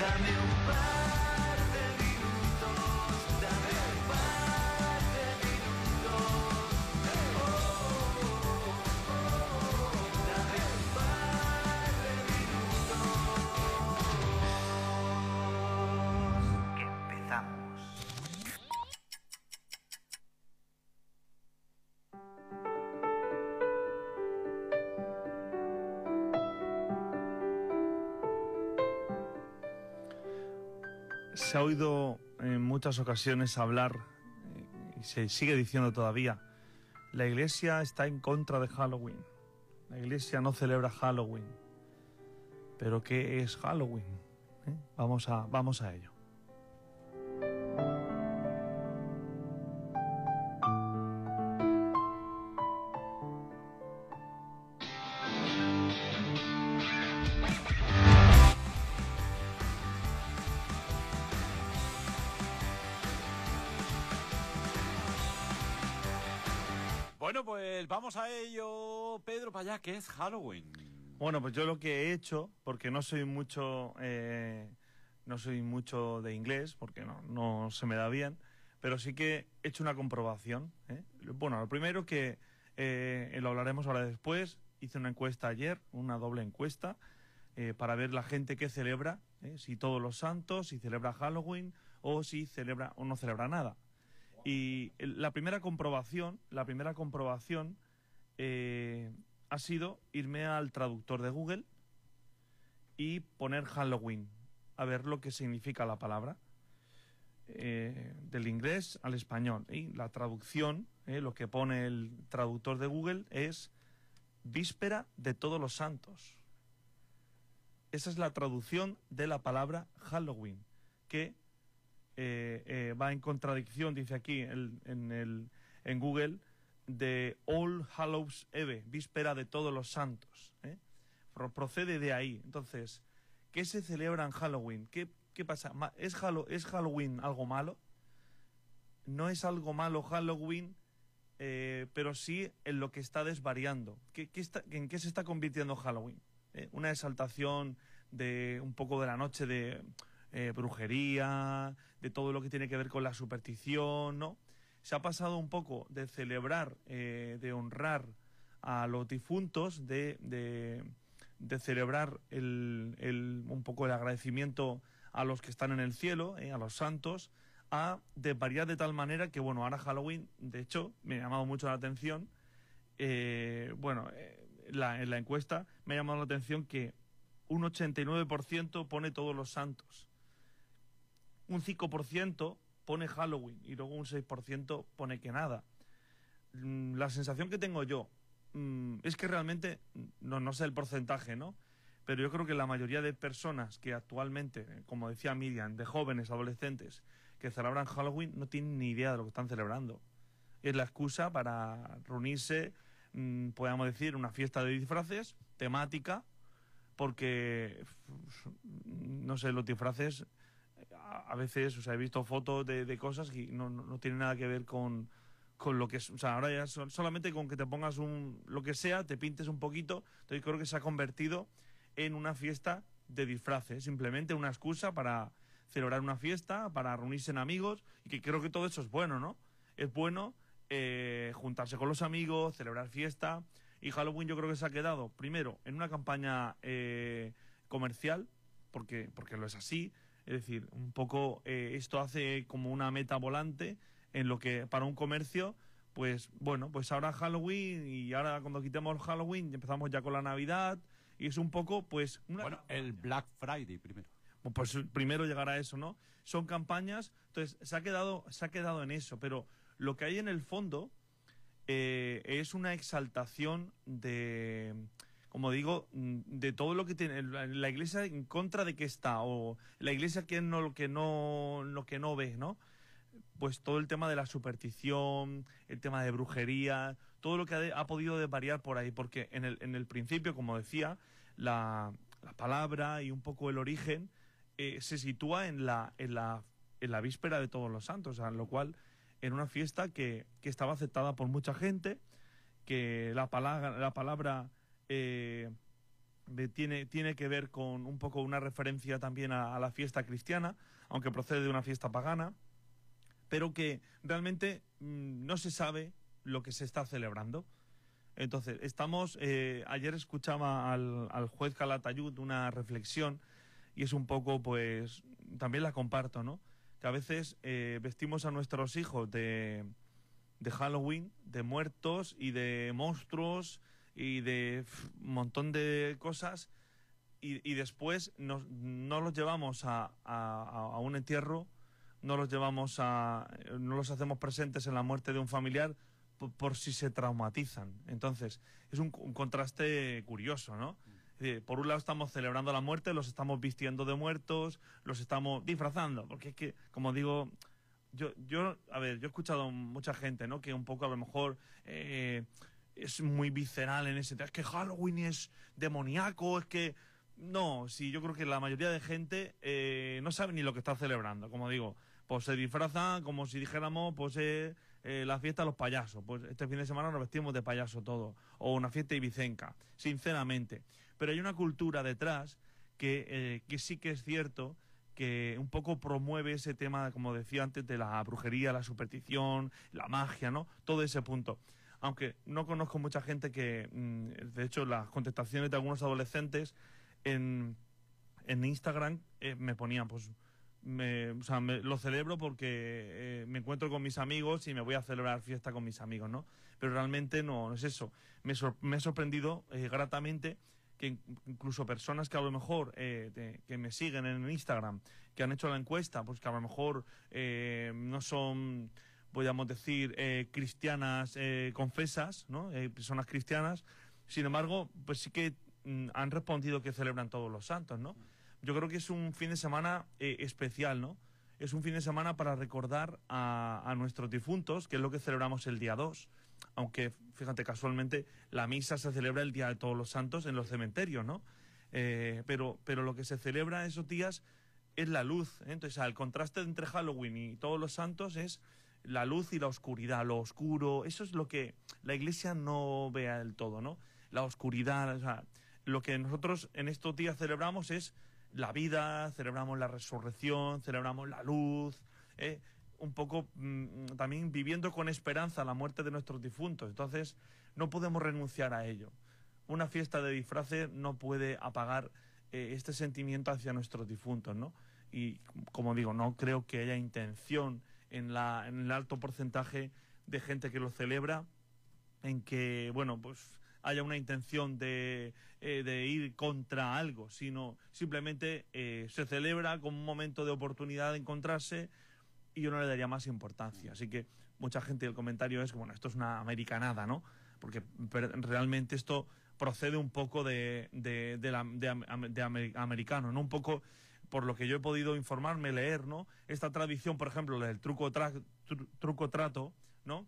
Dame un par Se ha oído en muchas ocasiones hablar, y se sigue diciendo todavía, la iglesia está en contra de Halloween. La iglesia no celebra Halloween. Pero ¿qué es Halloween? ¿Eh? Vamos, a, vamos a ello. Para allá, ¿qué es Halloween? Bueno, pues yo lo que he hecho, porque no soy mucho, eh, no soy mucho de inglés, porque no, no se me da bien, pero sí que he hecho una comprobación. ¿eh? Bueno, lo primero que eh, lo hablaremos ahora después. Hice una encuesta ayer, una doble encuesta, eh, para ver la gente que celebra, ¿eh? si todos los santos, si celebra Halloween o si celebra o no celebra nada. Y la primera comprobación, la primera comprobación eh, ha sido irme al traductor de Google y poner Halloween, a ver lo que significa la palabra. eh, del inglés al español. Y la traducción, eh, lo que pone el traductor de Google es víspera de todos los santos. Esa es la traducción de la palabra Halloween, que eh, va en contradicción, dice aquí en Google, de All Hallows Eve, víspera de todos los santos. ¿eh? Pro- Procede de ahí. Entonces, ¿qué se celebra en Halloween? ¿Qué, pasa? ¿Es, Hallo- ¿Es Halloween algo malo? No es algo malo Halloween, eh, pero sí en lo que está desvariando. ¿Qué, ¿En qué se está convirtiendo Halloween? ¿Eh? Una exaltación de un poco de la noche de brujería, de todo lo que tiene que ver con la superstición, ¿no? Se ha pasado un poco de celebrar, eh, de honrar a los difuntos, de, de- de celebrar el- el- un poco el agradecimiento a los que están en el cielo, eh, a los santos, a desvariar de tal manera que, bueno, ahora Halloween, de hecho, me ha llamado mucho la atención, eh, bueno, en la encuesta me ha llamado la atención que un 89% pone todos los santos, un 5% pone Halloween y luego un 6% pone que nada. Mm, La sensación que tengo yo mm, es que realmente, no, no sé el porcentaje, ¿no? Pero yo creo que la mayoría de personas que actualmente, eh, como decía Miriam, de jóvenes, adolescentes, que celebran Halloween, no tienen ni idea de lo que están celebrando. Es la excusa para reunirse, mm, podríamos decir, una fiesta de disfraces temática, porque, no sé, los disfraces a, veces, o sea, he visto fotos de, de cosas que no, no, no tienen nada que ver con, con lo que es, o sea, ahora ya sol- solamente con que te pongas un, lo que sea, te pintes un poquito, entonces creo que se ha convertido en una fiesta de disfraces, simplemente una excusa para celebrar una fiesta, para reunirse en amigos, y que creo que todo eso es bueno, ¿no? Es bueno eh, juntarse con los amigos, celebrar fiesta, y Halloween yo creo que se ha quedado, primero, en una campaña eh, comercial, porque, porque lo es así, es decir, un poco eh, esto hace como una meta volante en lo que para un comercio, pues bueno, pues ahora Halloween y ahora cuando quitemos Halloween empezamos ya con la Navidad y es un poco pues una, Bueno, el Black Friday primero. pues primero llegar a eso, ¿no? Son campañas, entonces se ha quedado, se ha quedado en eso, pero lo que hay en el fondo eh, es una exaltación de, como digo, mm, de todo lo que tiene la, iglesia en contra de qué está o la iglesia que no lo que no lo que no ve, ¿no? Pues todo el tema de la superstición, el tema de brujería, todo lo que ha, podido desvariar por ahí, porque en el, en el principio, como decía, la, la palabra y un poco el origen eh, se sitúa en la, en, la, en la víspera de todos los santos, sea, lo cual en una fiesta que, que estaba aceptada por mucha gente, que la palabra, la palabra eh, tiene, tiene que ver con un poco una referencia también a, la fiesta cristiana, aunque procede de una fiesta pagana, pero que realmente mm, no se sabe lo que se está celebrando. Entonces, estamos, eh, ayer escuchaba al, al juez Calatayud una reflexión y es un poco, pues, también la comparto, ¿no? Que a veces eh, vestimos a nuestros hijos de, de Halloween, de muertos y de monstruos y de un montón de cosas y, y después nos- no los llevamos a, a- un entierro, no los llevamos a, no los hacemos presentes en la muerte de un familiar por, por si se traumatizan. Entonces, es un, un contraste curioso, ¿no? Es decir, por un lado estamos celebrando la muerte, los estamos vistiendo de muertos, los estamos disfrazando, porque es que, como digo, yo, yo, a ver, yo he escuchado mucha gente, ¿no? Que un poco a lo mejor eh, es muy visceral en ese, es que Halloween es demoníaco, es que no, sí, yo creo que la mayoría de gente eh, no sabe ni lo que está celebrando. Como digo, pues se disfrazan como si dijéramos, pues eh, eh, la fiesta de los payasos. Pues este fin de semana nos vestimos de payaso todo. O una fiesta ibicenca, sinceramente. Pero hay una cultura detrás que, eh, que sí que es cierto que un poco promueve ese tema, como decía antes, de la brujería, la superstición, la magia, ¿no? Todo ese punto. Aunque no conozco mucha gente que, mm, de hecho, las contestaciones de algunos adolescentes en, en Instagram eh, me ponían, pues, me, o sea, me- lo celebro porque eh, me encuentro con mis amigos y me voy a celebrar fiesta con mis amigos, ¿no? Pero realmente no, es eso. Me, sor- me ha sorprendido eh, gratamente que in- incluso personas que a lo mejor eh, que me siguen en Instagram, que han hecho la encuesta, pues que a lo mejor no son, podríamos decir, eh, cristianas eh, confesas, ¿no? Eh, personas cristianas. Sin embargo, pues sí que mm, han respondido que celebran todos los santos, ¿no? Yo creo que es un fin de semana eh, especial, ¿no? Es un fin de semana para recordar a, a nuestros difuntos, que es lo que celebramos el día 2. Aunque, fíjate, casualmente la misa se celebra el Día de Todos los Santos en los cementerios, ¿no? Eh, pero, pero lo que se celebra esos días es la luz. ¿eh? Entonces, el contraste entre Halloween y todos los santos es la luz y la oscuridad, lo oscuro. Eso es lo que la iglesia no vea del todo, ¿no? La oscuridad, o sea, lo que nosotros en estos días celebramos es la vida, celebramos la resurrección, celebramos la luz, ¿eh? un poco mm, también viviendo con esperanza la muerte de nuestros difuntos. Entonces, no podemos renunciar a ello. Una fiesta de disfraces no puede apagar eh, este sentimiento hacia nuestros difuntos, ¿no? Y como digo, no creo que haya intención en, la, en el alto porcentaje de gente que lo celebra en que, bueno, pues haya una intención de, eh, de ir contra algo, sino simplemente eh, se celebra como un momento de oportunidad de encontrarse y yo no le daría más importancia. Así que mucha gente el comentario es bueno, esto es una americanada, ¿no? Porque realmente esto procede un poco de, de, la- de de amer- americano, ¿no? Un poco por lo que yo he podido informarme, leer, ¿no? Esta tradición, por ejemplo, del truco, tra- tru- truco trato, ¿no?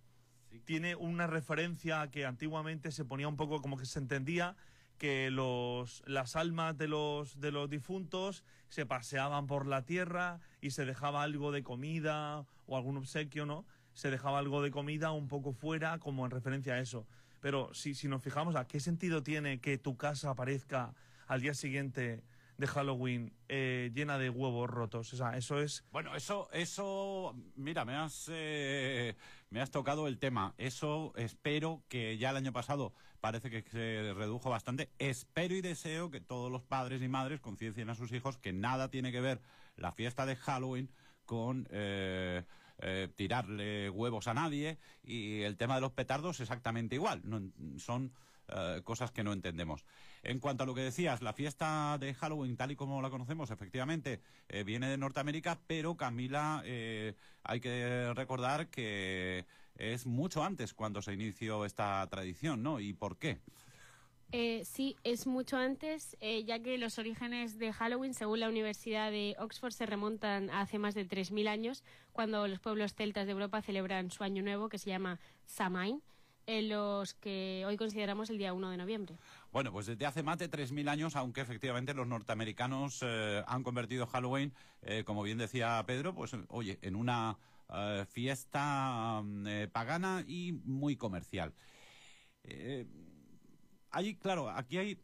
tiene una referencia a que antiguamente se ponía un poco como que se entendía que los, las almas de los, de los difuntos se paseaban por la tierra y se dejaba algo de comida o algún obsequio, ¿no? Se dejaba algo de comida un poco fuera como en referencia a eso. Pero si, si nos fijamos, ¿a qué sentido tiene que tu casa aparezca al día siguiente de Halloween eh, llena de huevos rotos? O sea, eso es... Bueno, eso, eso, mira, me has, eh, me has tocado el tema. Eso espero que ya el año pasado parece que se redujo bastante. Espero y deseo que todos los padres y madres conciencien a sus hijos que nada tiene que ver la fiesta de Halloween con eh, eh, tirarle huevos a nadie y el tema de los petardos exactamente igual. No, son eh, cosas que no entendemos. En cuanto a lo que decías, la fiesta de Halloween, tal y como la conocemos, efectivamente, eh, viene de Norteamérica, pero Camila, eh, hay que recordar que es mucho antes cuando se inició esta tradición, ¿no? ¿Y por qué? Sí, es mucho antes, ya que los orígenes de Halloween, según la Universidad de Oxford, se remontan a hace más de 3.000 años, cuando los pueblos celtas de Europa celebran su año nuevo, que se llama Samain, en los que hoy consideramos el día 1 de noviembre. Bueno, pues desde hace más de 3.000 años, aunque efectivamente los norteamericanos eh, han convertido Halloween, eh, como bien decía Pedro, pues oye, en una eh, fiesta mm, pagana y muy comercial. Hay, claro, aquí hay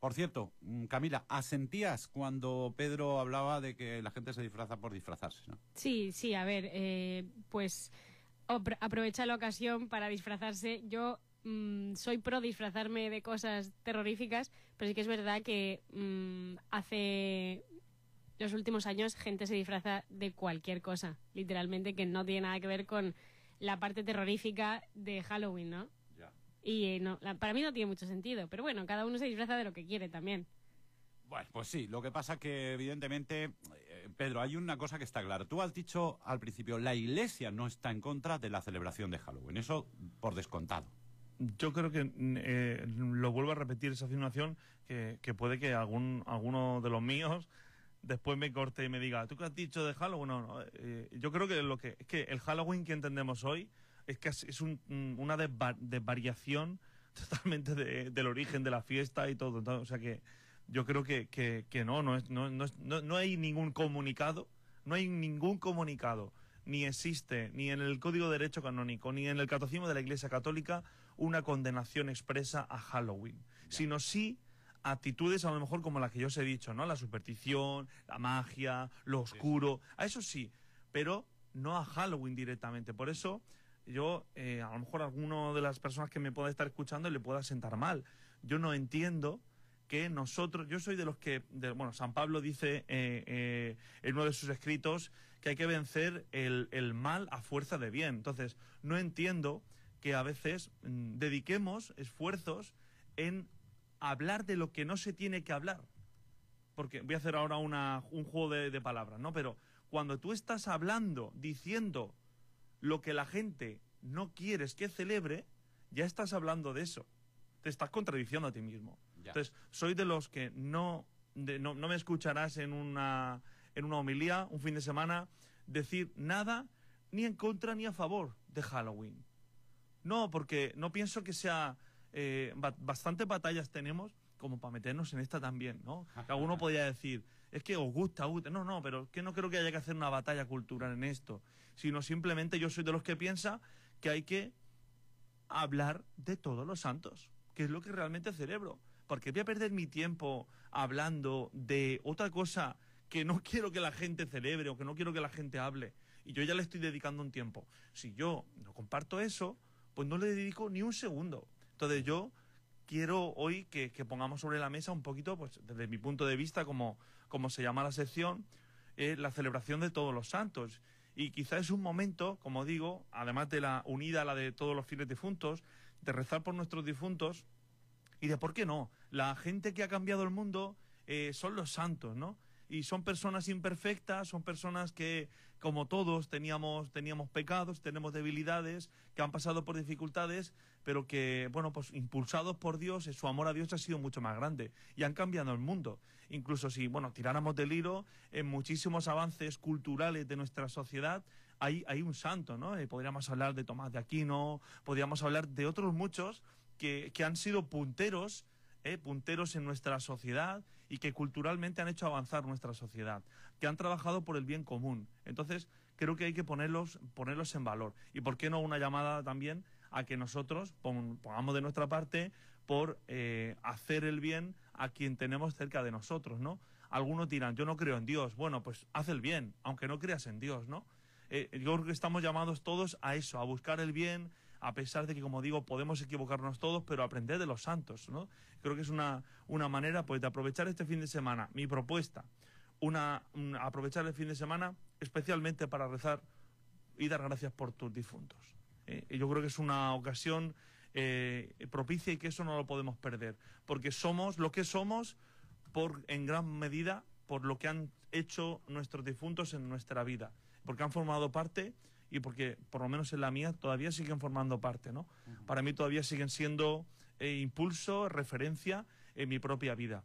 Por cierto, mm, Camila, ¿asentías cuando Pedro hablaba de que la gente se disfraza por disfrazarse? ¿no? Sí, sí, a ver, pues aprovecha la ocasión para disfrazarse. Yo mm, soy pro disfrazarme de cosas terroríficas, pero sí que es verdad que mm, hace los últimos años gente se disfraza de cualquier cosa, literalmente, que no tiene nada que ver con la parte terrorífica de Halloween, ¿no? Y eh, no, la- para mí no tiene mucho sentido, pero bueno, cada uno se disfraza de lo que quiere también. Bueno, pues sí, lo que pasa que evidentemente, eh, Pedro, hay una cosa que está clara. Tú has dicho al principio, la Iglesia no está en contra de la celebración de Halloween, eso por descontado. Yo creo que mm, eh, lo vuelvo a repetir esa afirmación que, puede que algún alguno de los míos después me corte y me diga, ¿tú qué has dicho de Halloween? No, no, eh, yo creo que lo que es que el Halloween que entendemos hoy es que es un- un- una desva- desvariación totalmente de- del origen de la fiesta y todo. O sea que yo creo que, que, que no, no, es, no, no, no, no hay ningún comunicado, no hay ningún comunicado, ni existe, ni en el Código de Derecho Canónico, ni en el Catecismo de la Iglesia Católica, una condenación expresa a Halloween, sino sí actitudes a lo mejor como las que yo os he dicho, ¿no? La superstición, la magia, lo oscuro, a eso sí, pero no a Halloween directamente. Por eso yo, eh, a lo mejor a alguno de las personas que me pueda estar escuchando le pueda sentar mal. Yo no entiendo nosotros, yo soy de los que, bueno, San Pablo dice eh, eh, en uno de sus escritos que hay que vencer el, mal a fuerza de bien. Entonces, no entiendo que a veces mm, dediquemos esfuerzos en hablar de lo que no se tiene que hablar. Porque voy a hacer ahora un juego de, de palabras, ¿no? Pero cuando tú estás hablando, diciendo lo que la gente no quieres que celebre, ya estás hablando de eso. Te estás contradiciendo a ti mismo. Entonces, soy de los que no, no, me escucharás en una, en una homilía un fin de semana decir nada ni en contra ni a favor de Halloween. No, porque no pienso que sea... Eh, ba- bastantes batallas tenemos como para meternos en esta también, ¿no? Que alguno podría decir, es que os gusta, gusta. No, no, pero que no creo que haya que hacer una batalla cultural en esto, sino simplemente yo soy de los que piensa que hay que hablar de todos los santos, que es lo que realmente celebro. Porque voy a perder mi tiempo hablando de otra cosa que no quiero que la gente celebre o que no quiero que la gente hable. Y yo ya le estoy dedicando un tiempo. Si yo no comparto eso, pues no le dedico ni un segundo. Entonces yo quiero hoy que, que pongamos sobre la mesa un poquito, pues desde mi punto de vista, como, como se llama la sección, eh, la celebración de todos los santos. Y quizá es un momento, como digo, además de la unida a la de todos los fieles difuntos, de rezar por nuestros difuntos y de por qué no. La gente que ha cambiado el mundo eh, son los santos, ¿no? Y son personas imperfectas, son personas que, como todos, teníamos, teníamos pecados, tenemos debilidades, que han pasado por dificultades, pero que, bueno, pues impulsados por Dios, su amor a Dios ha sido mucho más grande y han cambiado el mundo. Incluso si, bueno, tiráramos del hilo en muchísimos avances culturales de nuestra sociedad, hay, hay un santo, ¿no? Eh, podríamos hablar de Tomás de Aquino, podríamos hablar de otros muchos que, han sido punteros, eh, punteros en nuestra sociedad y que culturalmente han hecho avanzar nuestra sociedad, que han trabajado por el bien común. Entonces, creo que hay que ponerlos, ponerlos en valor. Y por qué no una llamada también a que nosotros pon- pongamos de nuestra parte por eh, hacer el bien a quien tenemos cerca de nosotros, ¿no? Algunos dirán, yo no creo en Dios. Bueno, pues haz el bien, aunque no creas en Dios, ¿no? Eh, yo creo que estamos llamados todos a eso, a buscar el bien, a pesar de que, como digo, podemos equivocarnos todos, pero aprender de los santos, ¿no? Creo que es una, una manera, pues, de aprovechar este fin de semana. Mi propuesta, una, un- aprovechar el fin de semana especialmente para rezar y dar gracias por tus difuntos. ¿eh? Yo creo que es una ocasión eh, propicia y que eso no lo podemos perder, porque somos lo que somos por, en gran medida por lo que han hecho nuestros difuntos en nuestra vida, porque han formado parte y porque, por lo menos en la mía, todavía siguen formando parte, ¿no? Para mí todavía siguen siendo eh, impulso, referencia en mi propia vida.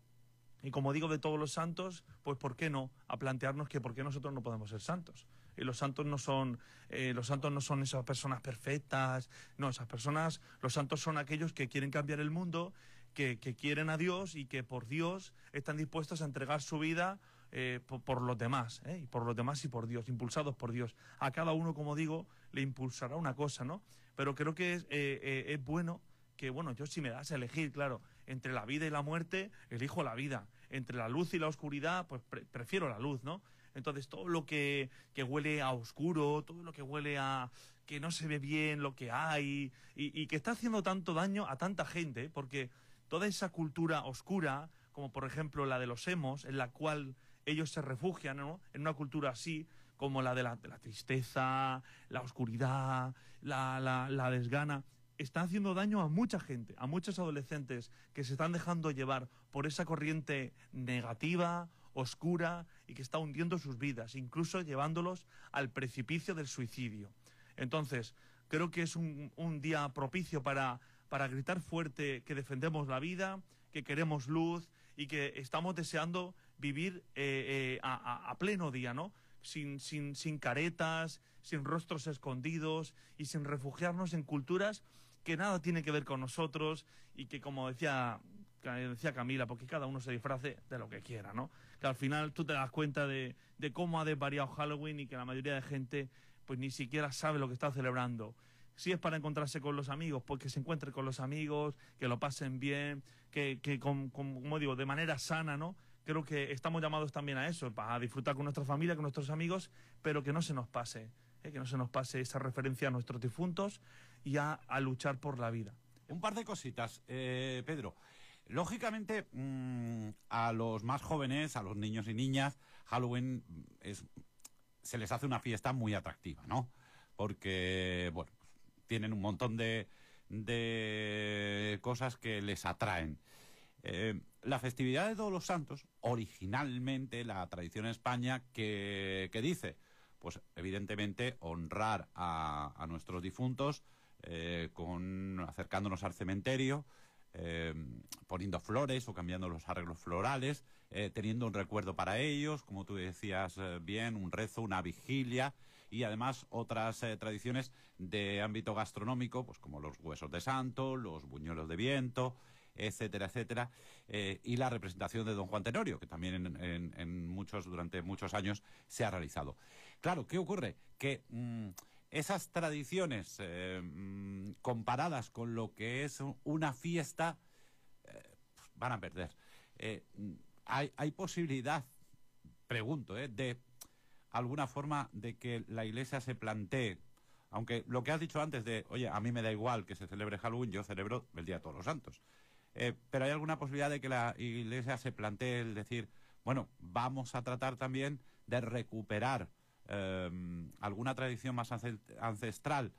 Y como digo de todos los santos, pues ¿por qué no? A plantearnos que por qué nosotros no podemos ser santos. Y los santos no son, eh, los santos no son esas personas perfectas, no, esas personas, los santos son aquellos que quieren cambiar el mundo, que, que quieren a Dios y que por Dios están dispuestos a entregar su vida eh, por, por los demás, ¿eh? y por los demás y por Dios, impulsados por Dios. A cada uno, como digo, le impulsará una cosa, ¿no? Pero creo que es, eh, eh, es bueno que, bueno, yo si me das a elegir, claro, entre la vida y la muerte, elijo la vida. Entre la luz y la oscuridad, pues pre- prefiero la luz, ¿no? Entonces, todo lo que, que huele a oscuro, todo lo que huele a que no se ve bien lo que hay y, y que está haciendo tanto daño a tanta gente, porque toda esa cultura oscura, como por ejemplo la de los emos, en la cual ellos se refugian. En una cultura así, como la de la, tristeza, la oscuridad, la, desgana, está haciendo daño a mucha gente, a muchos adolescentes que se están dejando llevar por esa corriente negativa, oscura y que está hundiendo sus vidas, incluso llevándolos al precipicio del suicidio. Entonces, creo que es un, un día propicio para, para gritar fuerte que defendemos la vida, que queremos luz y que estamos deseando vivir eh, eh, a, a- pleno día, ¿no? Sin, sin, sin caretas, sin rostros escondidos y sin refugiarnos en culturas que nada tienen que ver con nosotros y que, como decía, decía Camila, porque cada uno se disfrace de lo que quiera, ¿no? Que al final tú te das cuenta de, de cómo ha desvariado Halloween y que la mayoría de gente pues ni siquiera sabe lo que está celebrando. Si es para encontrarse con los amigos, pues que se encuentre con los amigos, que lo pasen bien, que, que con- con- como digo, de manera sana, ¿no? Creo que estamos llamados también a eso, a disfrutar con nuestra familia, con nuestros amigos, pero que no se nos pase, ¿eh? que no se nos pase esa referencia a nuestros difuntos y a, luchar por la vida. Un par de cositas, eh, Pedro. Lógicamente, mm, a los más jóvenes, a los niños y niñas, Halloween es, se les hace una fiesta muy atractiva, ¿no? Porque, bueno, tienen un montón de, de cosas que les atraen. Eh, la festividad de Todos los Santos, originalmente la tradición en España que, dice, pues evidentemente honrar a, a nuestros difuntos eh, con acercándonos al cementerio, eh, poniendo flores o cambiando los arreglos florales, teniendo un recuerdo para ellos, como tú decías bien, un rezo, una vigilia y además otras tradiciones de ámbito gastronómico, pues como los huesos de santo, los buñuelos de viento, etcétera, etcétera, eh, y la representación de Don Juan Tenorio, que también en, en- muchos, durante muchos años se ha realizado. Claro, ¿qué ocurre? Que mm, esas tradiciones eh, mm, comparadas con lo que es una fiesta eh, pues, van a perder. Hay, hay posibilidad, pregunto, de alguna forma de que la Iglesia se plantee, aunque lo que has dicho antes de, oye, a mí me da igual que se celebre Halloween, yo celebro el Día de Todos los Santos. Eh, pero hay alguna posibilidad de que la Iglesia se plantee el decir, bueno, vamos a tratar también de recuperar eh, alguna tradición más ance- ancestral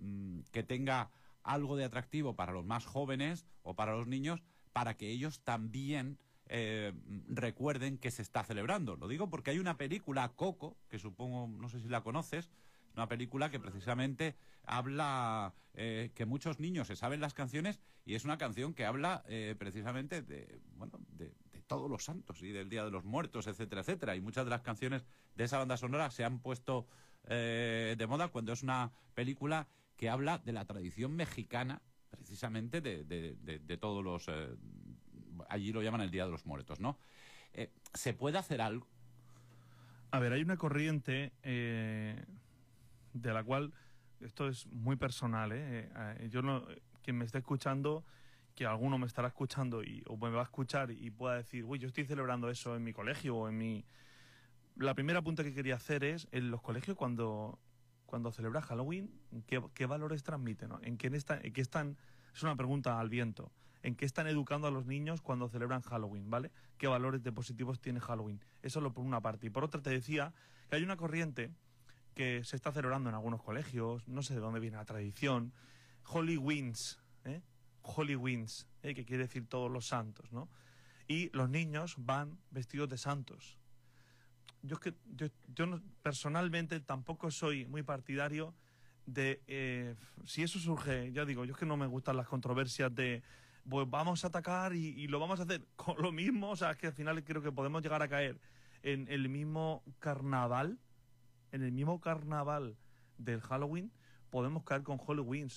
mm, que tenga algo de atractivo para los más jóvenes o para los niños, para que ellos también eh, recuerden que se está celebrando. Lo digo porque hay una película, Coco, que supongo, no sé si la conoces, una película que precisamente habla eh, que muchos niños se saben las canciones y es una canción que habla eh, precisamente de, bueno, de, todos los santos y del Día de los Muertos, etcétera, etcétera. Y muchas de las canciones de esa banda sonora se han puesto eh, de moda cuando es una película que habla de la tradición mexicana, precisamente de, de- de- todos los... allí lo llaman el Día de los Muertos, ¿no? ¿Se puede hacer algo? A ver, hay una corriente de la cual esto es muy personal. ¿eh? Eh, yo no, quien me esté escuchando, que alguno me estará escuchando y, o me va a escuchar y pueda decir, uy, yo estoy celebrando eso en mi colegio o en mi... La primera punta que quería hacer es, en los colegios cuando, cuando celebra Halloween, ¿qué, qué valores transmiten? no? ¿En, qué está, en qué están? Es una pregunta al viento. ¿En qué están educando a los niños cuando celebran Halloween, ¿vale? ¿Qué valores de positivos tiene Halloween? Eso lo por una parte. Y por otra te decía que hay una corriente que se está celebrando en algunos colegios, no sé de dónde viene la tradición, Holy Wins, ¿eh? Holy Wins, ¿eh? que quiere decir todos los santos, ¿no? Y los niños van vestidos de santos. Yo, es que, yo, yo no- personalmente tampoco soy muy partidario de... eh, si eso surge, ya digo, yo es que no me gustan las controversias de... Pues vamos a atacar y, y lo vamos a hacer con lo mismo, o sea, es que al final creo que podemos llegar a caer en el mismo carnaval, en el mismo carnaval del Halloween, podemos caer con Halloween.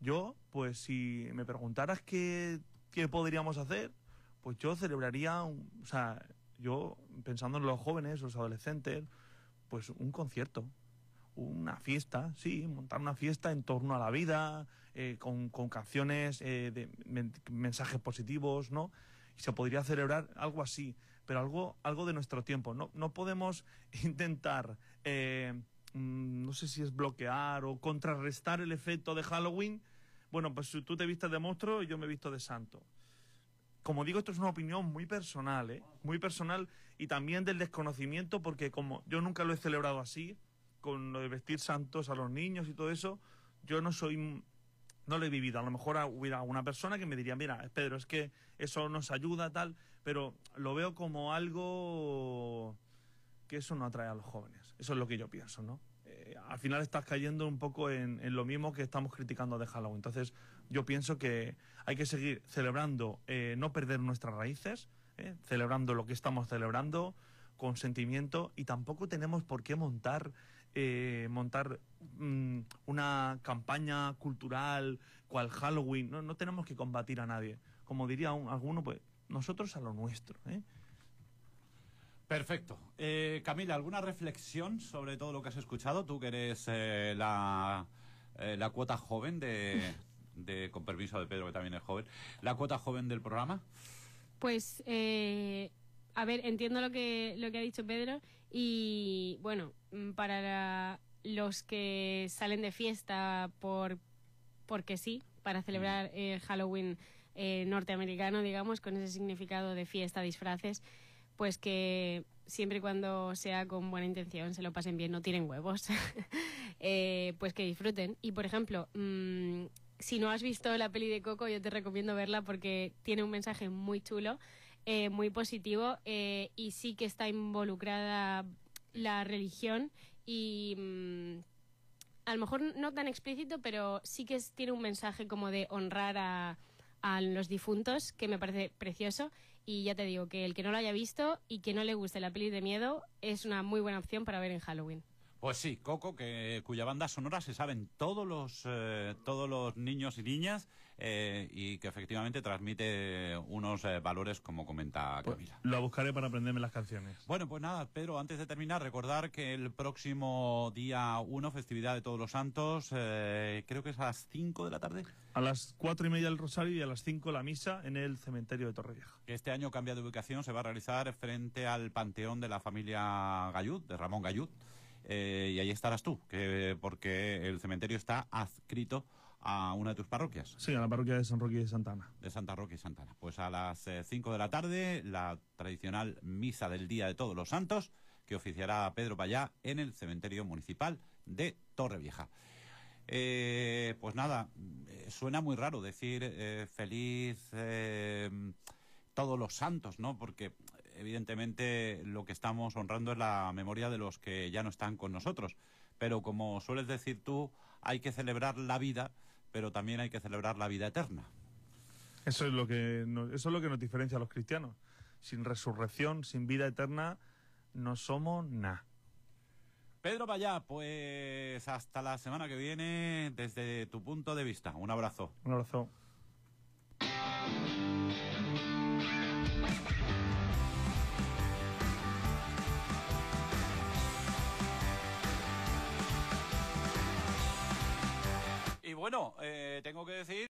Yo, pues si me preguntaras qué, qué podríamos hacer, pues yo celebraría, o sea, yo pensando en los jóvenes, los adolescentes, pues un concierto. una fiesta, sí, montar una fiesta en torno a la vida, eh, con, con canciones eh, mensajes positivos, ¿no? Se podría celebrar algo así, pero algo, algo de nuestro tiempo. No, no podemos intentar, eh, mm, no sé si es bloquear o contrarrestar el efecto de Halloween. Bueno, pues tú te vistes de monstruo y yo me visto de santo. Como digo, esto es una opinión muy personal, ¿eh? Muy personal y también del desconocimiento, porque como yo nunca lo he celebrado así, con lo de vestir santos a los niños y todo eso, yo no soy no lo he vivido. A lo mejor hubiera una persona que me diría, mira, Pedro, es que eso nos ayuda, tal, pero lo veo como algo que eso no atrae a los jóvenes. Eso es lo que yo pienso, ¿no? Eh, al final estás cayendo un poco en, en lo mismo que estamos criticando de Halloween. Entonces, yo pienso que hay que seguir celebrando, eh, no perder nuestras raíces, ¿eh? celebrando lo que estamos celebrando con sentimiento y tampoco tenemos por qué montar eh, montar mm, una campaña cultural cual Halloween. No, no tenemos que combatir a nadie. Como diría un- alguno, pues nosotros a lo nuestro. ¿eh? Perfecto. Eh, Camila, ¿alguna reflexión sobre todo lo que has escuchado? Tú que eres eh, la, eh, la cuota joven de, de, con permiso de Pedro, que también es joven, la cuota joven del programa. Pues, eh, a ver, entiendo lo que, lo que ha dicho Pedro y, bueno, mm, para la- los que salen de fiesta por porque sí, para celebrar el Halloween eh, norteamericano, digamos, con ese significado de fiesta, disfraces, pues que siempre y cuando sea con buena intención, se lo pasen bien, no tiren huevos, eh, pues que disfruten. Y, por ejemplo, mm, si no has visto la peli de Coco, yo te recomiendo verla porque tiene un mensaje muy chulo, eh, muy positivo eh, y sí que está involucrada la religión y mm, a lo mejor no tan explícito, pero sí que tiene un mensaje como de honrar a, a los difuntos que me parece precioso y ya te digo que el que no lo haya visto y que no le guste la peli de miedo es una muy buena opción para ver en Halloween. Pues sí, Coco, que, cuya banda sonora se saben todos los, eh, todos los niños y niñas eh, y que efectivamente transmite unos eh, valores como comenta Pues, Camila. lo buscaré para aprenderme las canciones. Bueno, pues nada, Pedro, antes de terminar, recordar que el próximo día 1, festividad de Todos los Santos, eh, creo que es a las 5 de la tarde, A las cuatro y media el rosario y a las cinco la misa en el cementerio de Torrevieja. que este año cambia de ubicación, se va a realizar frente al panteón de la familia Gallud, de Ramón Gallud, eh, y ahí estarás tú, que, porque el cementerio está adscrito a una de tus parroquias. Sí, a la parroquia de San Roque y de Santana. de Santa Roque y Santana. Pues a las 5 de la tarde, la tradicional misa del Día de Todos los Santos, que oficiará Pedro Payá en el cementerio municipal de Torrevieja. Eh, pues nada, eh, suena muy raro decir eh, feliz eh, todos los santos, ¿no? Porque evidentemente lo que estamos honrando es la memoria de los que ya no están con nosotros. Pero como sueles decir tú, hay que celebrar la vida, pero también hay que celebrar la vida eterna. Eso es lo que nos, eso es lo que nos diferencia a los cristianos. Sin resurrección, sin vida eterna, no somos nada. Pedro Vaya, pues hasta la semana que viene desde tu punto de vista. Un abrazo. Un abrazo. Bueno, eh, tengo que decir